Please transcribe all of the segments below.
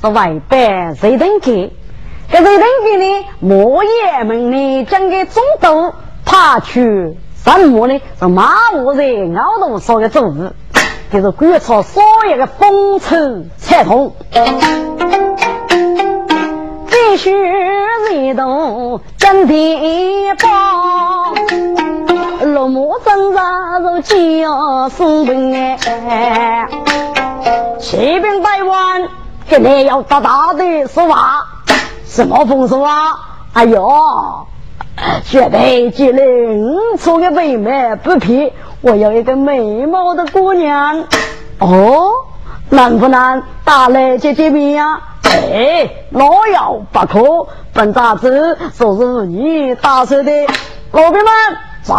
是外班谁登给？这谁登给呢？莫爷们呢？将个中毒爬去什么呢？是马武人熬到说的主子。就是观察所有的风尘彩虹，必须一动真地宝，落马真扎如叫松本哎，骑兵百万，这里要大大的说话，什么风俗啊？哎呦，绝对绝对，五错的妹妹不皮。我有一个美貌的姑娘，哦，难不难？打来见见面呀？哎，老要不可，本杂子说是你打手的，老兵们在，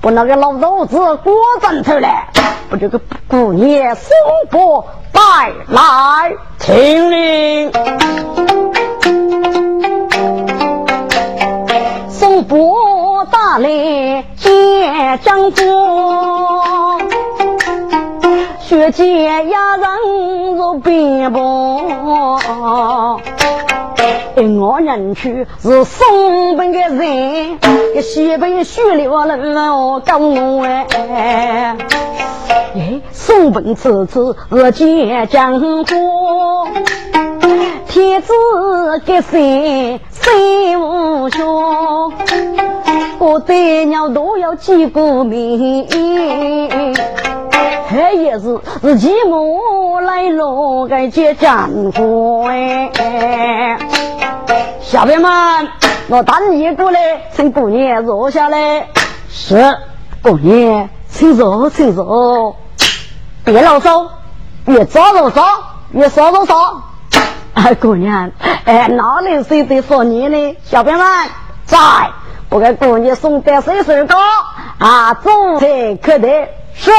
把那个老头子裹枕头来，把这个姑娘送过带来，听令，宋伯大来。江夫，血溅压人如冰雹。我人去是松本的人，一西北血流了高我哎。松本此次是见江湖，天子给谁谁无兄？我对鸟都要记过名，还也是是骑马来了个接战火哎！小兵们，我带你过来，请姑娘坐下来。是，姑娘，请坐，请坐。别啰嗦，越早啰嗦，越少啰嗦。姑娘，哎，哪里谁在说你呢？小朋友们，在。我给姑娘送点水水糕啊，做菜可得是。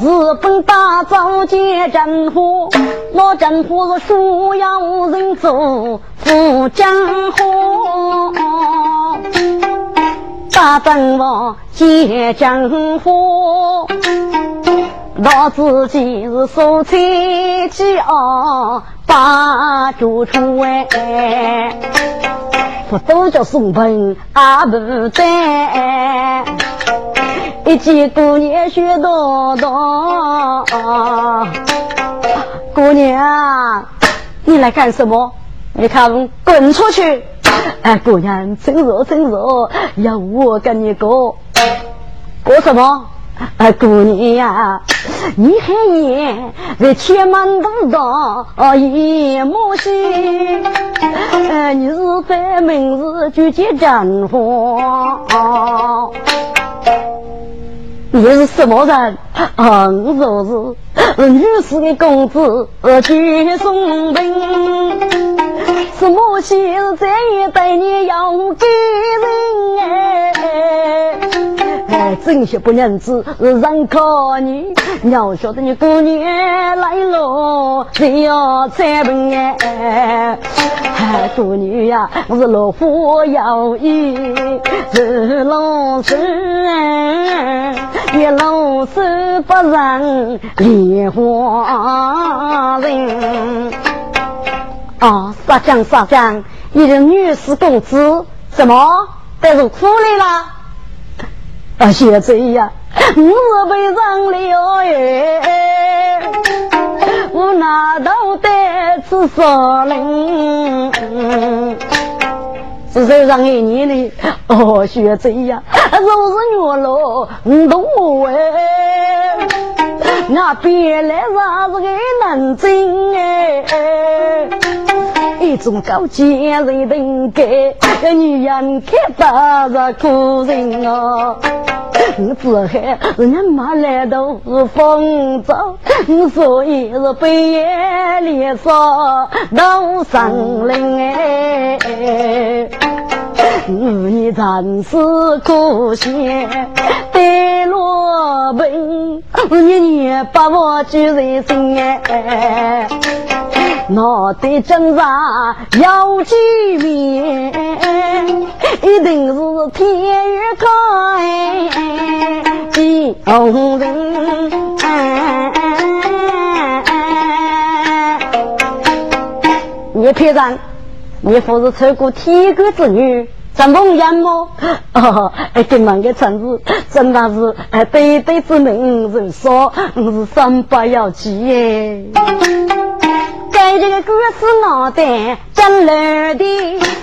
日本大早见政府，那政府是需要人做富江湖。大政府见政府，老自己是蔬菜鸡啊，把酒出哎。不都叫送盆阿不在，一见姑娘学多多。姑娘，你来干什么？你看，滚出去！哎，姑娘，真热真热，要我跟你过，过什么？哎，姑娘呀，你还言在天门路上一模心，哎，你是在明日就见丈夫？你是什么人？啊，我说是女士的公子去送兵，什么喜事再也对你要给人哎。真些不认字，认可你。要晓得你姑娘来了，谁要再问哎？姑娘呀，我是老夫有意，是老师，一老师不认莲花人。啊，撒江撒江，你的女士公子怎么带入苦里了？啊，现在呀，我是被上了哎，我拿刀带刺杀人，是手上一年的哦，现在呀，若是月落五度哎，那别来啥子个南京哎，一种高洁人等给女人看到是苦人哦。你只害人家马来都是风走，所以是半夜里说到森林哎。你真是可惜，带路我病，年年把我救人生哎。脑袋挣扎要见面，一定是天与开见红人。你骗人！你不是穿过天国之女？怎风眼么？哦，这门个城市真的是哎，对对之名人说，我是三八要记耶。该这个故事脑袋真来的，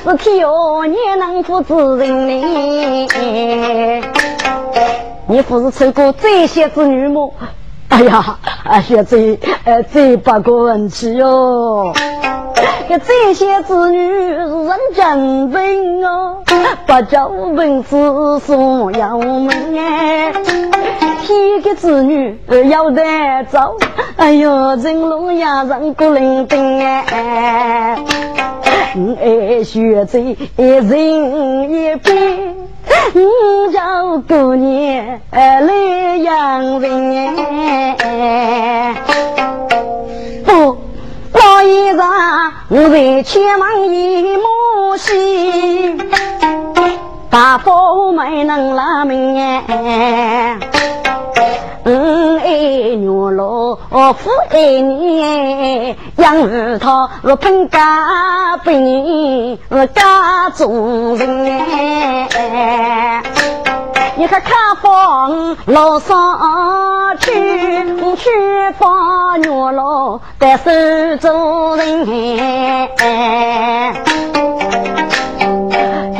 是 thiếu 年能负责任呢。你不是穿过这些之女吗？哎呀，哎呀，这呃这八个问题哟。这些子女是人真笨哦，不叫本事送要门哎，天个子女要得早，哎呦，人龙呀人不灵丁哎，爱学这人一辈，叫姑娘来养人哎，不。老爷子，我在前门一木西，大伯没能拉命哎。嗯，爱女老夫爱你，养儿他若本家本是家中人哎。你看看房老上去，去放牛老在手中人哎。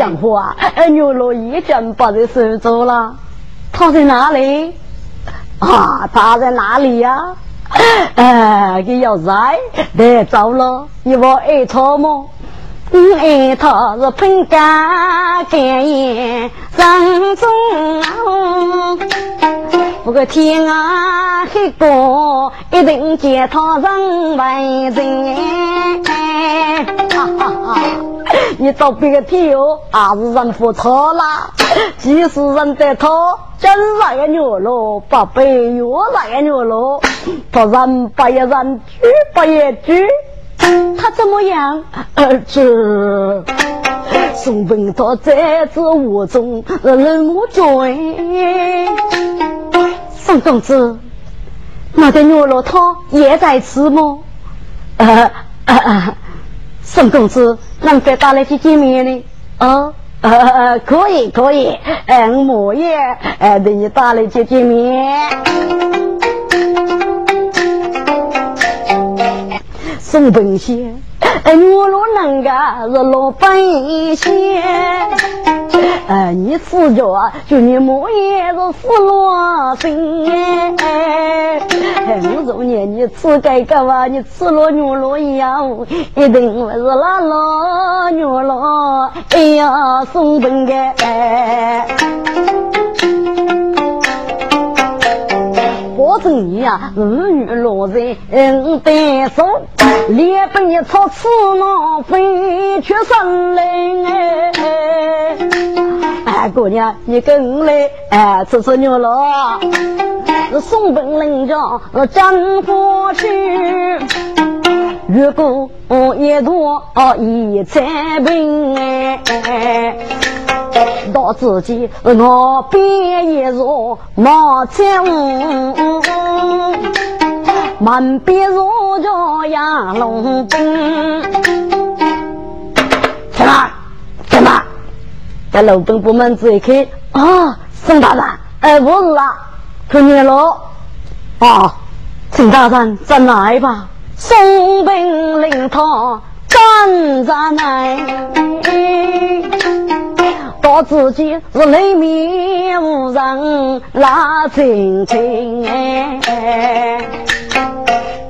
江湖啊，牛老已经不在手中了，他在哪里？啊，他在哪里呀？哎，给要在得走了，你不爱他吗？我爱他是喷干干眼人中不过天啊黑过，一定见他人为人。哈哈哈！你到别个天哦，还是人不错啦。即使人得他，真是个牛喽，八百又来个牛喽，他人不也人，猪不也猪。他怎么样？儿子，送本他在这屋中冷漠着宋公子，那个牛肉汤也在吃吗？呃呃，宋公子，能给带来去见面呢？哦，呃，可以可以，嗯，我也呃给你带来去见面。宋本仙，哎，我若能个是老本仙，哎，你吃着就你莫也是死了心哎，我说你你吃这个吧，你吃了牛肉一样，一定是那老牛肉，哎呀，宋本个哎。保证你呀，儿女落在嗯单手，连本一操吃囊飞去生灵哎！哎，姑娘，你跟来哎吃吃牛肉，送本领家真过去。如果一多一彩平哎。到自己我边一入马前屋，门边入着杨龙兵。什么？什么？这楼兵部门子一开，啊，宋大人，哎，不是啦，看见了，啊，陈大人在来吧？宋兵领他站在那。到自己是里面无人拉亲亲哎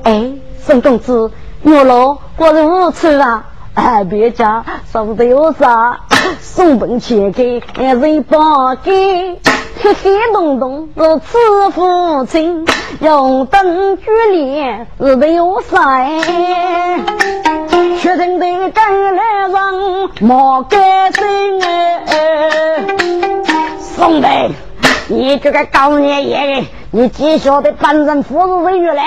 哎，孙公子，牛肉我是无吃啊！哎，别家说的有啥？送本钱给人帮给，黑黑洞洞是慈父亲，用灯举脸是得有谁？确定的跟来人莫改心哎，兄弟，你这个高年野人，你既晓得本人夫子人女来，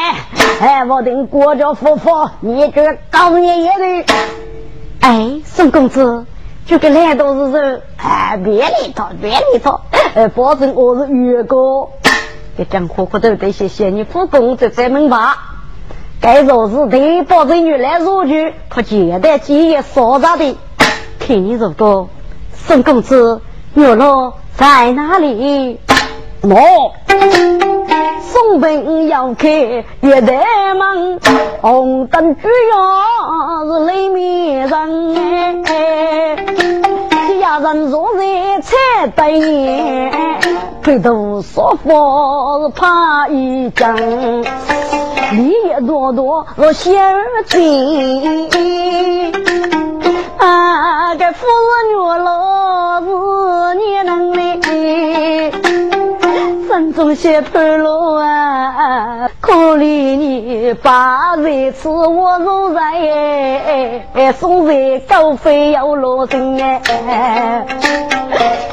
哎，我等国家夫妇，你这个高年野人，哎，宋公子，这个来都是人，哎，别理他，别理他，哎，保证我是越哥，给张婆婆都得谢谢你夫公子在门吧。该说是对保证女来入去，他简单几夜说着的，听你如果宋公子月落在哪里？我送兵要开月台门，红灯主要是雷面人，家人坐在彩灯眼，回头说话是怕一惊，礼也多多我先进。啊，这夫人月老是你能力。山中些盘路啊，可怜你把日子我如在，送在高飞要落心哎。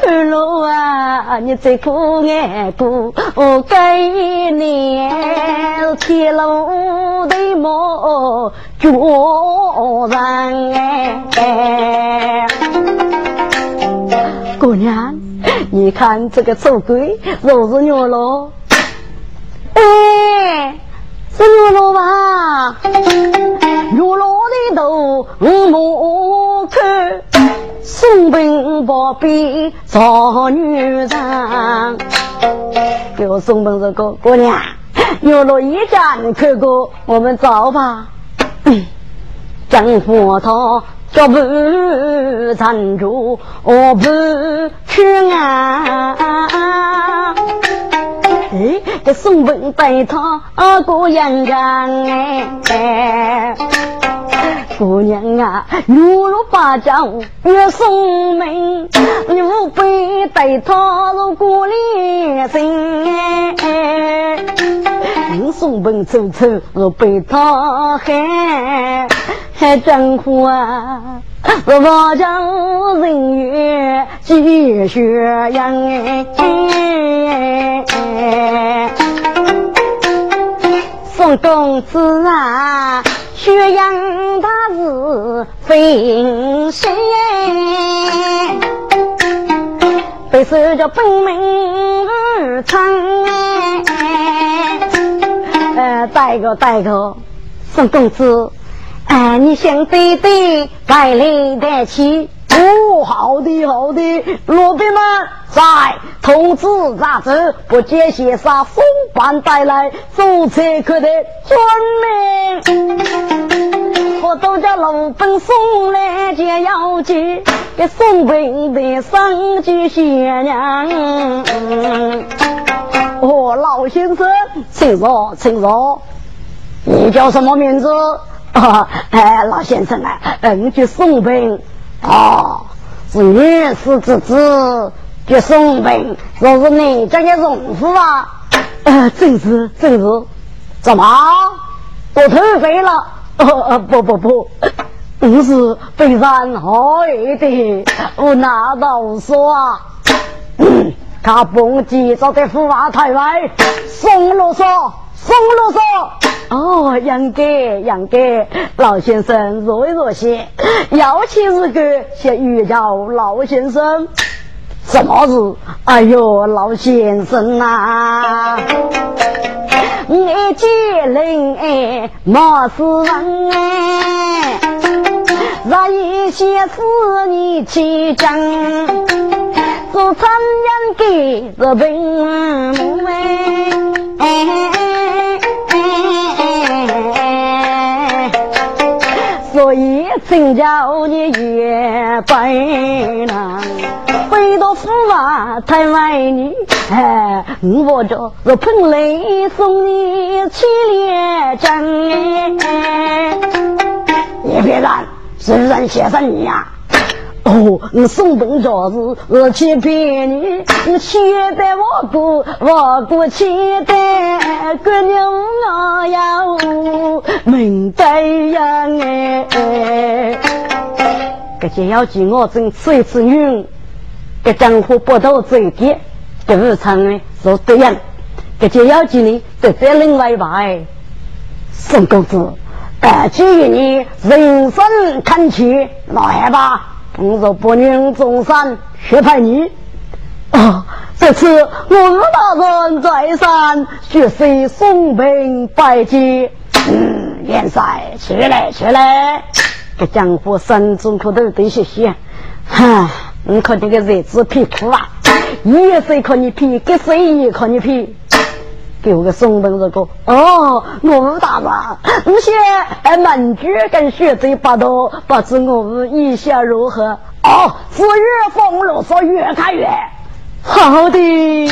盘路啊，你最苦哎苦，我给你铁路的毛脚人哎，姑娘。你看这个丑鬼，若是牛罗，哎，是牛罗吧？牛罗的头目看，送兵保庇找女人。给我送本这个姑娘，牛罗一家你看过，我们走吧。张火涛。脚步站住，我不去啊！哎，这送本带他过阳江哎，姑娘啊，如如八将越送门，你无非带他入过连心哎，你送本走走，我被他害。还真苦啊！我望将人月继续养哎，宋公子啊，血养他是分身？被守着本门长哎，呃，带个带个，宋公子。哎，你想对对，该来得起。好的好的，罗宾们在通知杂志，不接些啥风班带来走车客的专门，我都叫罗兵送来接要紧，给送兵的上句贤娘。哦，老先生，请坐，请坐。你叫什么名字？哦，哎，老先生啊，嗯，去送兵，哦，是女是之子，去送兵，若是你家的荣夫啊，呃，正是正是，怎么，我偷肥了？呃，不不不，不是被人害的，我拿到说啊，他蹦极早在府外台外，送啰嗦，送啰嗦。哦，杨哥，杨哥，老先生若若些，要请日个先遇到老先生，什么事？哎呦，老先生呐，我见人哎，莫是人哎，若一些事你去讲，做参人给是平母哎。以请叫你也白了，回到府啊太外女，哎，我这是喷泪送你去连针，你别乱，是人先生你呀。哦，你送本招子，我去骗你，你期待我过，我过期待，姑娘我要明白呀哎！这就要记我真吃一次女，这江湖不斗嘴的，这日常呢是对样，这就要紧呢，得再另外一排。宋公子，呃，既然你人。生看齐，那来吧，我说不宁中山学派你。啊，这次我吴大人在山，学习送兵拜祭。嗯，元帅，起来，起来！这江湖山中可都得些些。哈，你看这个日子皮苦啊！一岁看你皮，给谁也看你皮。给我个松本这个哦，我大妈，你些哎门居跟学贼八道，不知我们意下如何？哦，是越风落说越看越好的。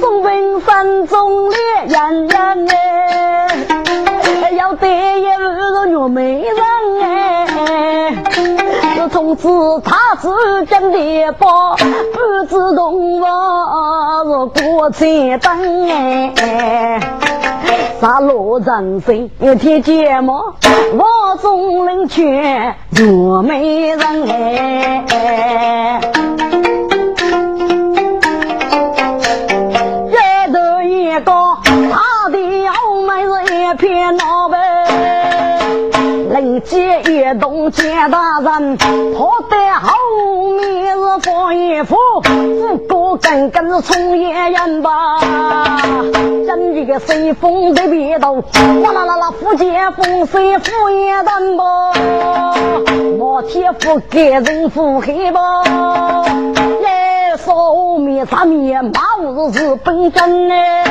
松本山中烈炎炎哎，要得一个女美人哎。从此他是真的宝，不知动我过千灯哎，杀戮人生一天节目，我总能劝若美人哎，跟跟是冲野人吧。真一个随风在别头，哗啦啦啦，福建风水福也淡吧。毛铁夫给人腹黑吧。耶，烧面啥面，马五是本真嘞。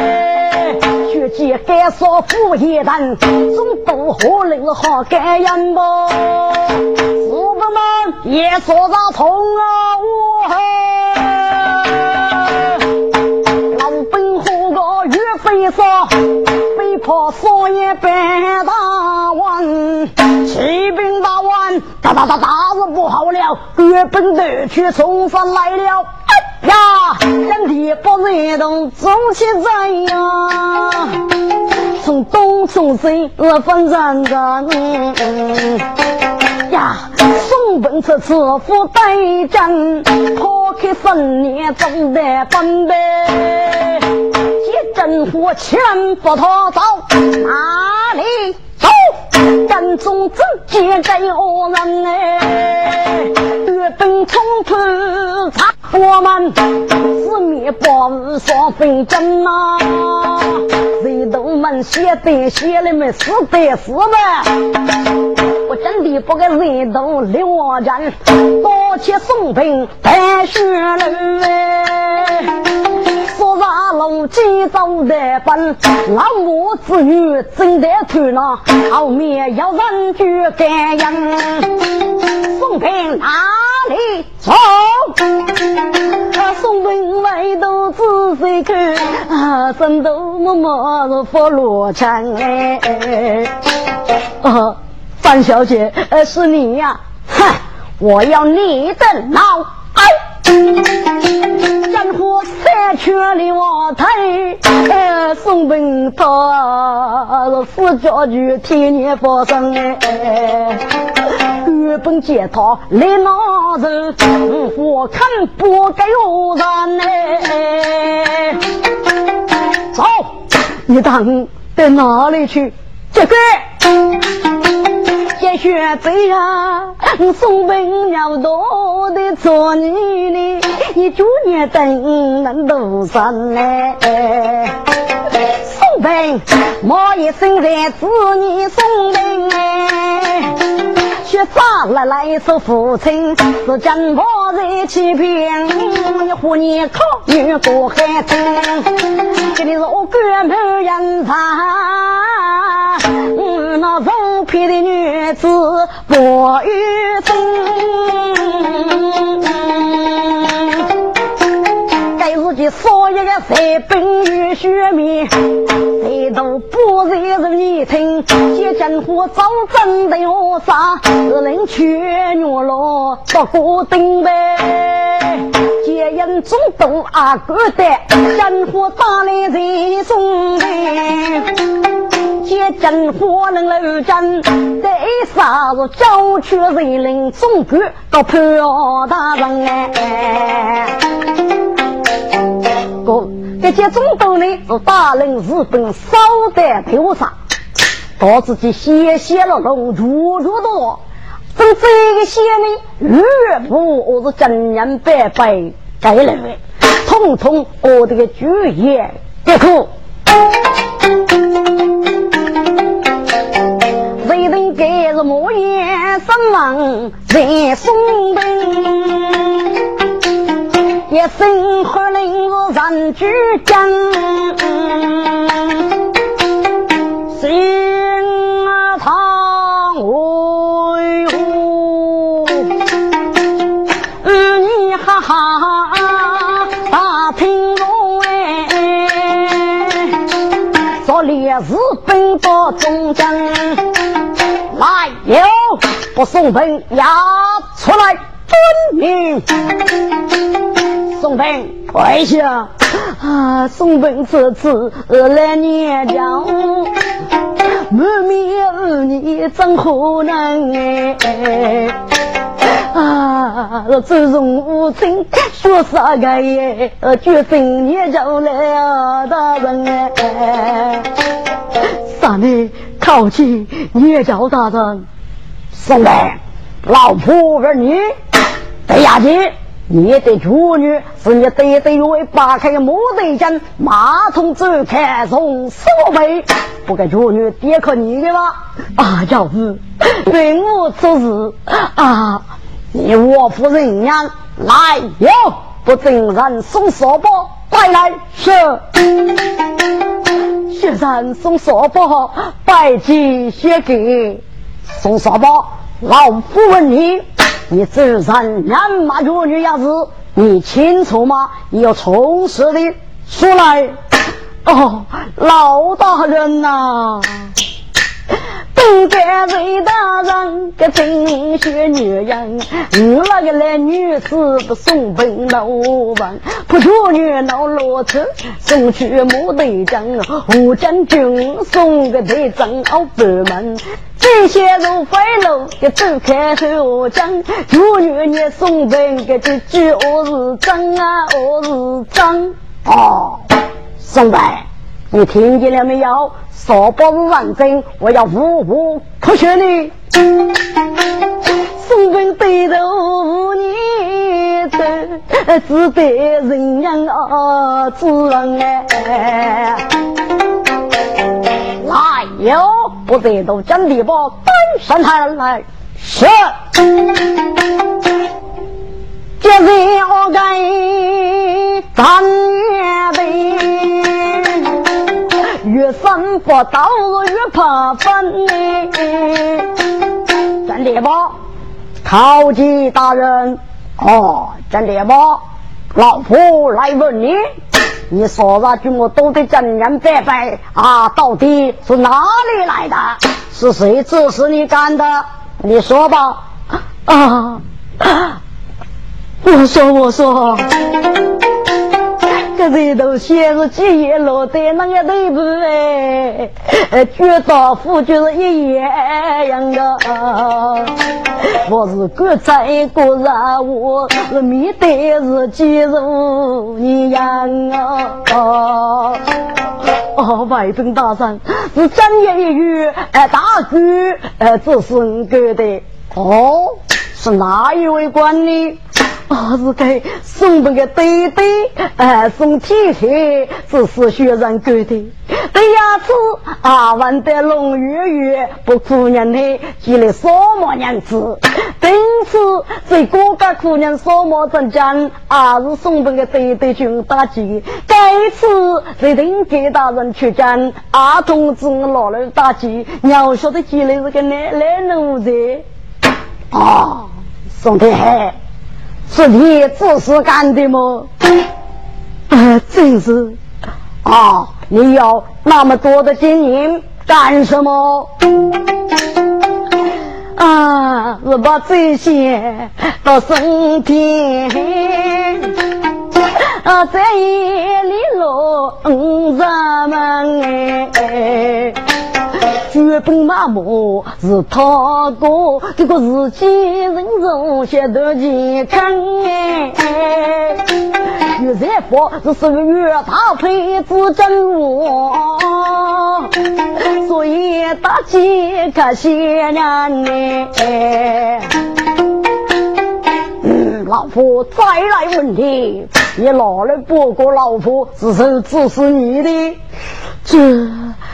学姐该说福也淡，总都好令好干。哎呀么，师傅们也说着痛啊！我嘿，被迫说也半大完，骑兵大完，哒哒哒大事不好了，岳本的去冲上来了。呀，人地不认同，走起来呀！从东从西，我分人人呀！送本次此夫带战，抛开三年总得分呗。人活千不逃走，哪里走？跟踪自己真恶人哎，越奔冲刺。我们四面八方双分阵呐，人都们写的写了没死的死呗。我真的不给人都留我战，多起送兵带血路哎。说啥龙几走的奔，老母子女真的去了，后面有人去感应，送兵哪里走？送门外头仔细看，啊，枕头默默的佛罗城哎。啊，范小姐，呃，是你呀？哼，我要你的脑袋！战火三圈里我推，呃，送兵他四家具天年发生哎。原本见他来拿人，我看不该有人哎。走，你当到哪里去？这个。也学这呀，送本要多的做你呢，你祝你等能多山嘞。送本我一生在子你送本哎，学啥来来首父亲是真我在欺骗，你和你考女过海城，这里是我哥们人才。那风皮的女子不玉真，该自己所有的三本与血面，谁都不惹人一听。接江湖早真的我杀，只能却懦弱不过顶呗。接人中都阿哥的，江湖打来人送呗。借真火能楼战，在啥子郊区人领总管到潘大人哎。这些中都呢是大人日本少在头上，导致其血血了龙，如如多。从这个血呢，越不我是真人白白该认为，统统我这个主业别苦。谁能给是莫言身亡在松本。一声喝令我上举江，心啊堂为何？你哈哈大听我哎，昨烈士奔到中江，来哟，不送本押出来遵命。宋本跪下啊！宋本这次来念教，满面儿女怎可能哎？啊！祖宗无情说啥个耶？决心念教来大人哎！啥呢？靠近念教大人，宋本老婆儿女对下去。你的处女是你得得为扒开木头间马桶走开从四位，不给处女爹可你的吗？啊，教子，对我做事。啊，你我夫人娘来哟，不正人送扫把快来。是，学生送扫把，拜祭写给送扫把，老夫问你。你自然两马脚女样子，你清楚吗？你要从实的说来。哦，老大人呐，本该为大人个真学女人，我那个来女士不送本老板，不处女闹罗车送去木队长，吴将军送个队长好出门。这些如飞楼，给走开后讲，处女你送本个这句我是真啊，我是真哦，送本，你听见了没有？说不是认真，我要无无可学你。送本对头你的，只得人样啊，自然哎。来哟，不得都真的把单上台来，是。这是我该咱也得，越生不到越怕分真的吗？考级大人，哦，真的吗？老婆来问你。你说那句我都得真人白白啊！到底是哪里来的？是谁指使你干的？你说吧！啊！我说，我说。这里头写是几页落在那个地步哎，绝大夫就是一样的。我是国在个人，我是面对是肌肉一样啊。哦，外宾大山是专业一语，哎，大哥哎，这是你给的。哦，是哪一位官呢？我是给送那个对对，哎，送铁铁，这是学人干的。对呀，子啊，问得龙月月，不哭娘的，积累什么娘子？因此，这各个姑娘什么真讲，啊，是送那个对对军打击。该次一定给大人去讲，啊，同志老了打击，要晓得积累是个男男奴才。啊，宋太海。是你自私干的吗？啊，真是！啊，你要那么多的金银干什么？啊，是把这些到升天，啊，在夜里落咱们哎。绝本麻木是他哥，这个是亲人中些的健康哎。越在来佛是属于大配子真我，所以大吉可惜人呢。嗯，老夫再来问你，你哪来不过老婆只是指使你的？这。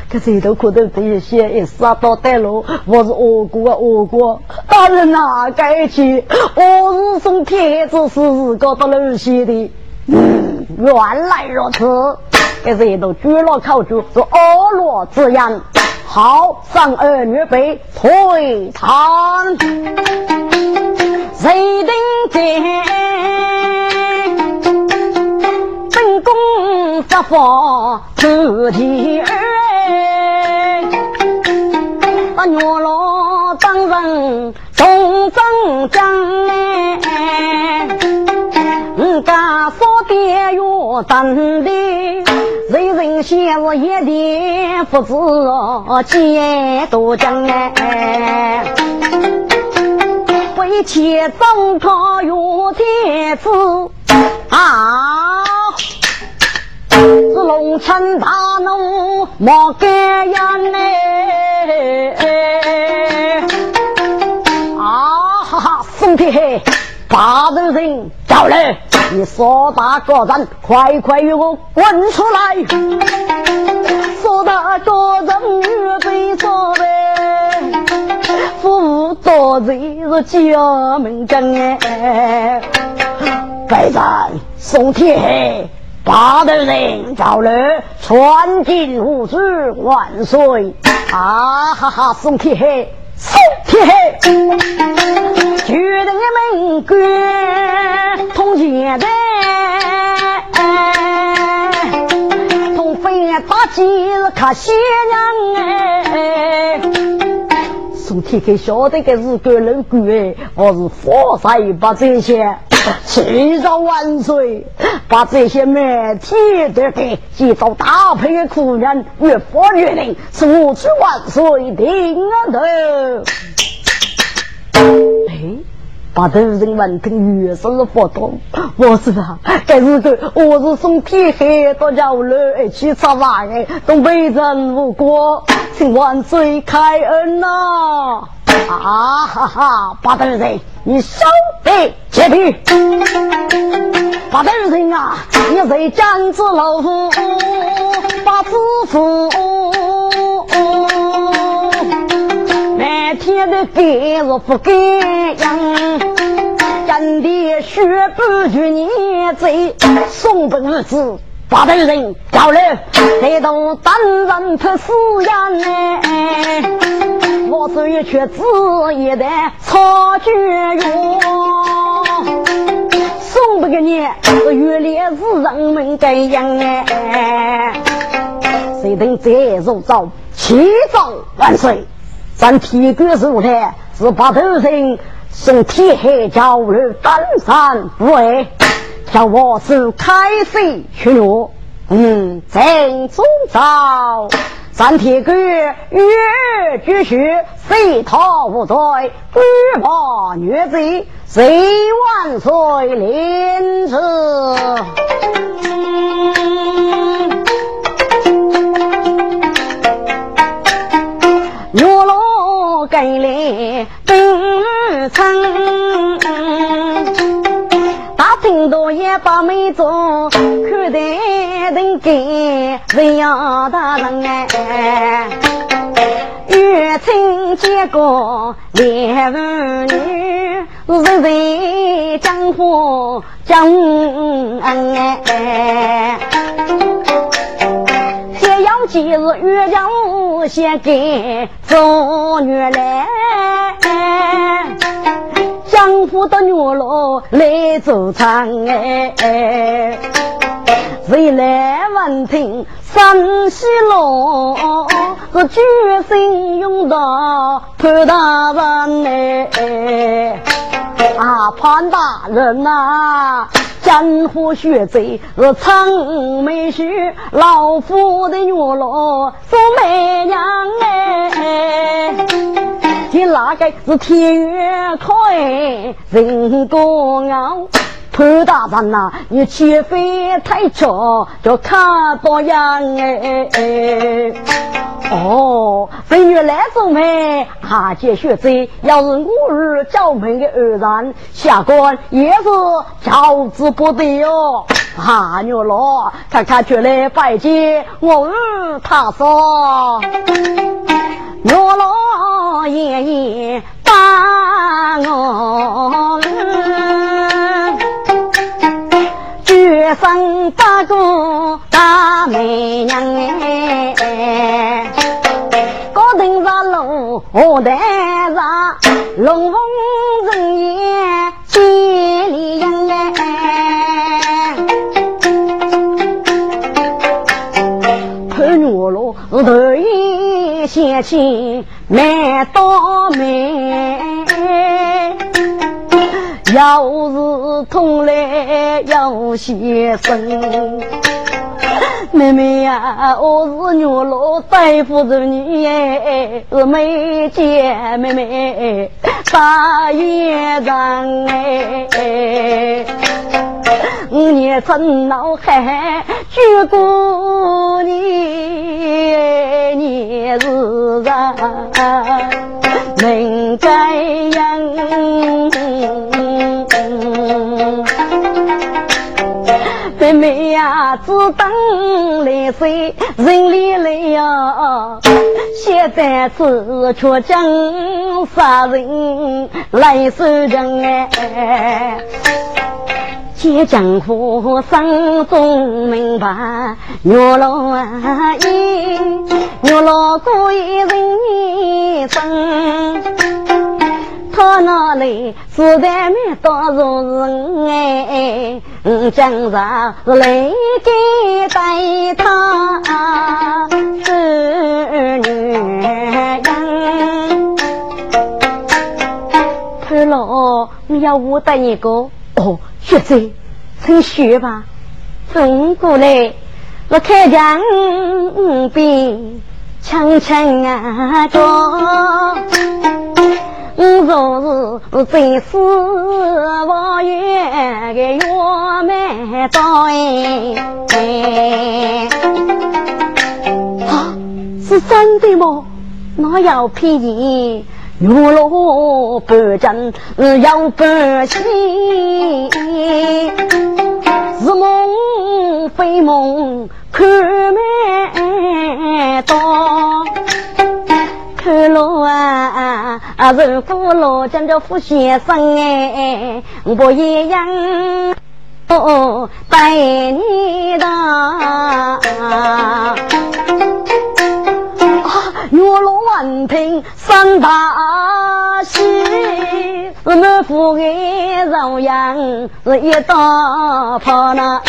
可谁都可能这些一杀到带路，我是恶国啊恶国！大人哪该去？我是送帖子是搞到楼西的。原来如此。这谁都举了口诀，是恶罗之言。好，上儿女辈退堂。谁定见？宫发放自己儿。月老当人中正将哎，嗯，家说的哟真的，人人先是一点不知见多将哎，为妻总靠有天子啊，是龙城大怒莫敢言哎。嘿嘿，八路人到了，你说大个人，快快与我滚出来！说大个人预备说备，负多罪是家门将哎！该人宋铁黑，八路人到了，传金无数万岁！啊哈哈，宋铁黑。宋天黑，决定门关通前台，同飞大吉看新娘哎。宋天黑晓得个是个人鬼哎，我是佛山把这些。祈祷万岁，把这些媒体都给寄到大批的苦人，越发越灵，速去万岁定头。哎，把头人问听越是不懂，我是啊，这日子我是送天黑到家楼去吃饭的，东北人无过，请万岁开恩呐！啊哈哈！八头人，你收得洁癖！八头人啊，你在江子老夫把子夫，满天的给是不给样，真的学不住你这送本日子。八头人叫来，这都当人出死人呢。我手一却只一袋草菊药，送不给你，原来是人们这样哎。谁等再入朝，启奏万岁，咱铁杆如台是八头人送铁海交流登山为，叫我是开水去药，嗯，正中招。三铁杆月举须，谁逃无罪？举报虐贼，谁万岁临死？月落给来登城，大厅多也把门做，看得。人给人要大人哎，月清结果两妇女，日日江湖江恩哎，这要几日月将先给做女来，丈夫的女老来做场哎。谁来闻听山西路，是决心用到潘大人呢？啊，潘大人呐，江湖血贼是长眉须，老夫的女老做媚娘哎，你哪个是天月开人高傲？潘大人呐，你劫匪太巧，就看到样哎哎哎。哦，正月来中门，下界学贼，要是我儿叫门的二人，下官也是教之不得哟。啊，牛老，看看出来拜见我儿他说，牛老爷爷把我绝生八个大美娘哎，高登上路我带上龙凤人眼千里迎哎。我罗头一掀起满刀眉，要是痛来要先生。妹妹呀，我是牛老大夫人女哎，是没见妹妹大爷人哎，五年春闹海，举过你你是人能该样。妹呀，只等来水，人里来呀，现在是却将杀人来收人哎。借江湖生中明白，月老啊，一月老过一人一生。他。那里是在没多少人。哎，江上是来给带他是女人。潘老，你要我带一个哦，学子，请学吧。走过来，我开江边，轻轻啊着。我若是真是王爷的月满刀哎，啊，是真的吗？哪有骗你？月落半真要半仙，是梦非梦啊，如果老将叫傅先生哎，我一样哦带你的。啊，月落闻听三大喜，是满腹爱朝阳是一道炮呐。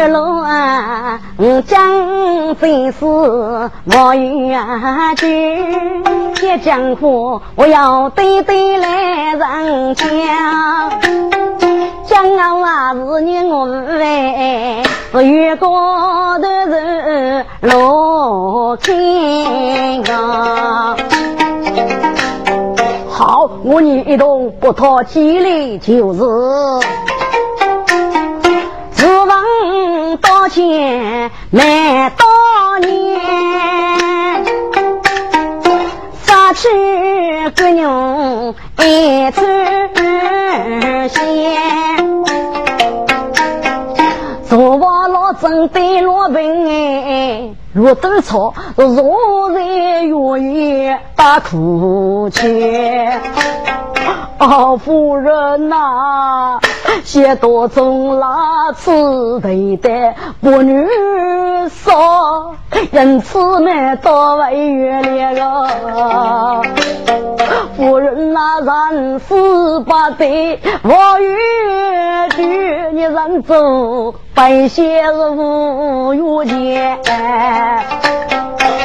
潘老啊，江真是莫远去，这江湖我要对对来人讲。江啊是你我，是月高头是罗天啊。好，我你一动不脱气力就是。自问多钱买多年，杀去个牛一出线，昨晚老针对罗宾哎，若得错，若在月夜大哭泣。啊，夫人呐，写多种拉刺头的不女说，因此呢，多为月亮啊。夫人那人死不得，我与举你人走，百姓是无月钱。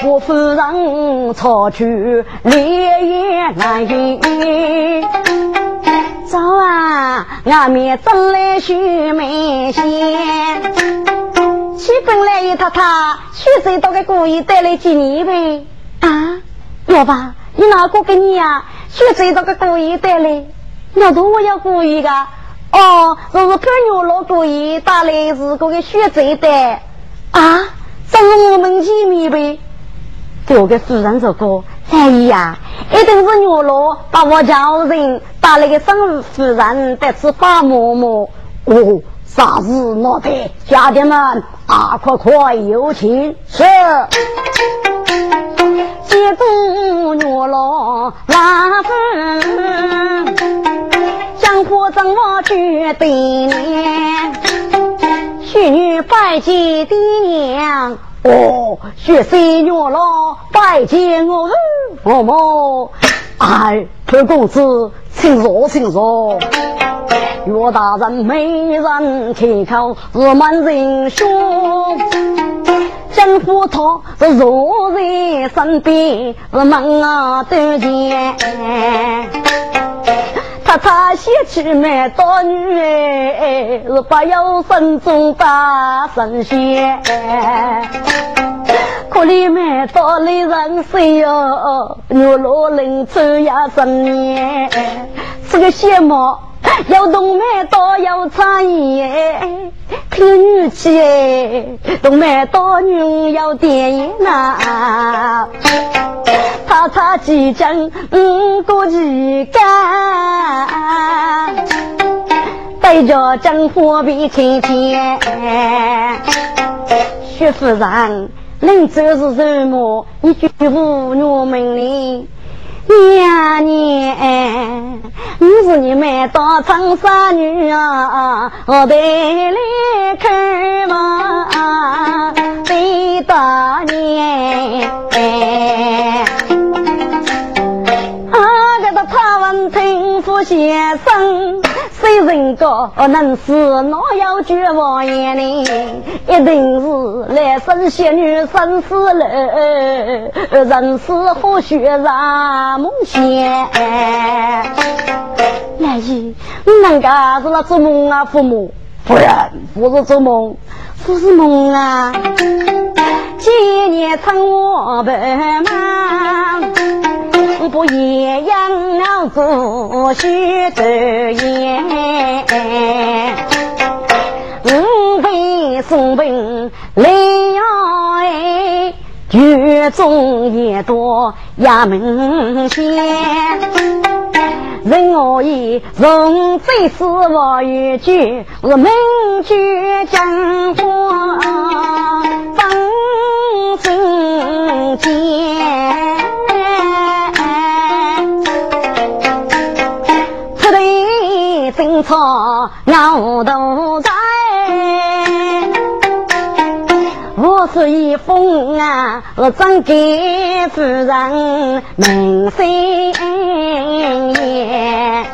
我夫人操去烈焰难饮，早啊，俺面真来许梅仙，七分来一太太，许谁都给故意带来几年呗？啊，老爸，你哪个给你呀？许谁都给故意带来？那都我要故意的。哦，这是看牛老故意打来是个个血债的啊！这是我们见面呗。这个夫人说过，哎呀，一定是牛老把我家人打了个生夫人得吃发馍馍。哦，啥事闹的？家丁们啊，快快有请！是。接住牛老拉夫，江湖怎么决定年？许女拜见爹娘。哦，学三娘老拜见我父母，哎，潘公子，请坐，请坐。岳大人没人开口，是满人说。政府他是坐在身边，是门啊对前。他先去买刀女哎，是不要身中大神仙。可怜买刀的人谁哟？牛老人走呀十年，这个羡慕。有动脉刀要插眼，听女气哎，动脉刀女要点烟呐，他插几针五个几干，带着真火比天天。薛夫人，临走是什么？一句无女命令。娘娘，我是你们当长沙女啊，我得来看望，李大娘。啊，这个他问听夫先生。谁人高能是哪有绝望眼呢？一定是来生仙女生死了，人死或许让梦仙。来姨，人家是那做梦啊，父母夫人不是做梦，不是梦啊。今年趁我白忙。不也要做许多言，五辈送本来哎，剧中也多衙门前，人我意从非死我一句，我名句讲话啊，我赠给夫人明心言。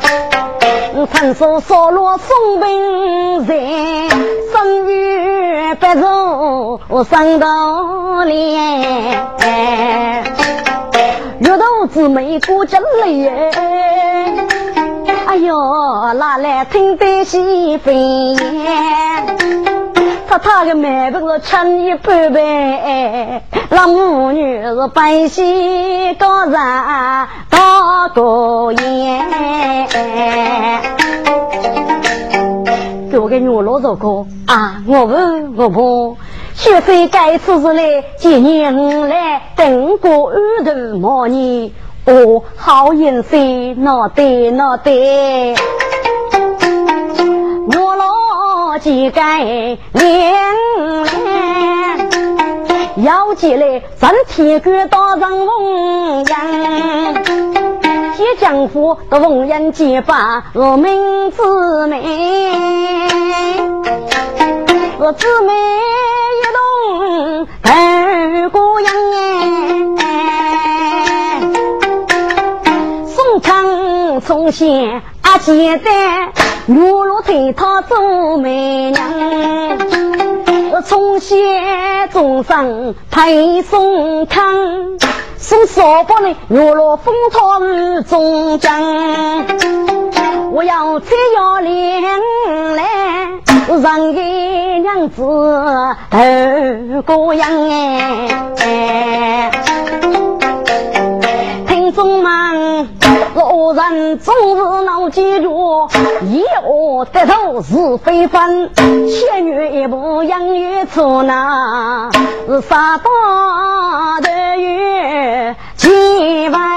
传说烧落送兵人，生于白肉生到脸，月头姊妹过节来。哎呦，拿来听得喜飞燕，他他个妹子是千一半呗，那母女是白皙高人大过眼。给我个女老早哥啊，我问我婆，学费该次是来今年我来等过二头毛年。哦，好颜色，那对那对，我老几该亮亮，要起来咱铁杆打上凤阳，铁江湖的凤阳结发我名姊妹，我姊妹一动二姑娘从前阿姐在我若推她做媒娘，从前众生配送康，送少不呢玉露风涛中将，我要再要脸来让给娘子头过样哎，人总是能记住，一恶得头是非分，千女一不养育出那是傻大的月几万。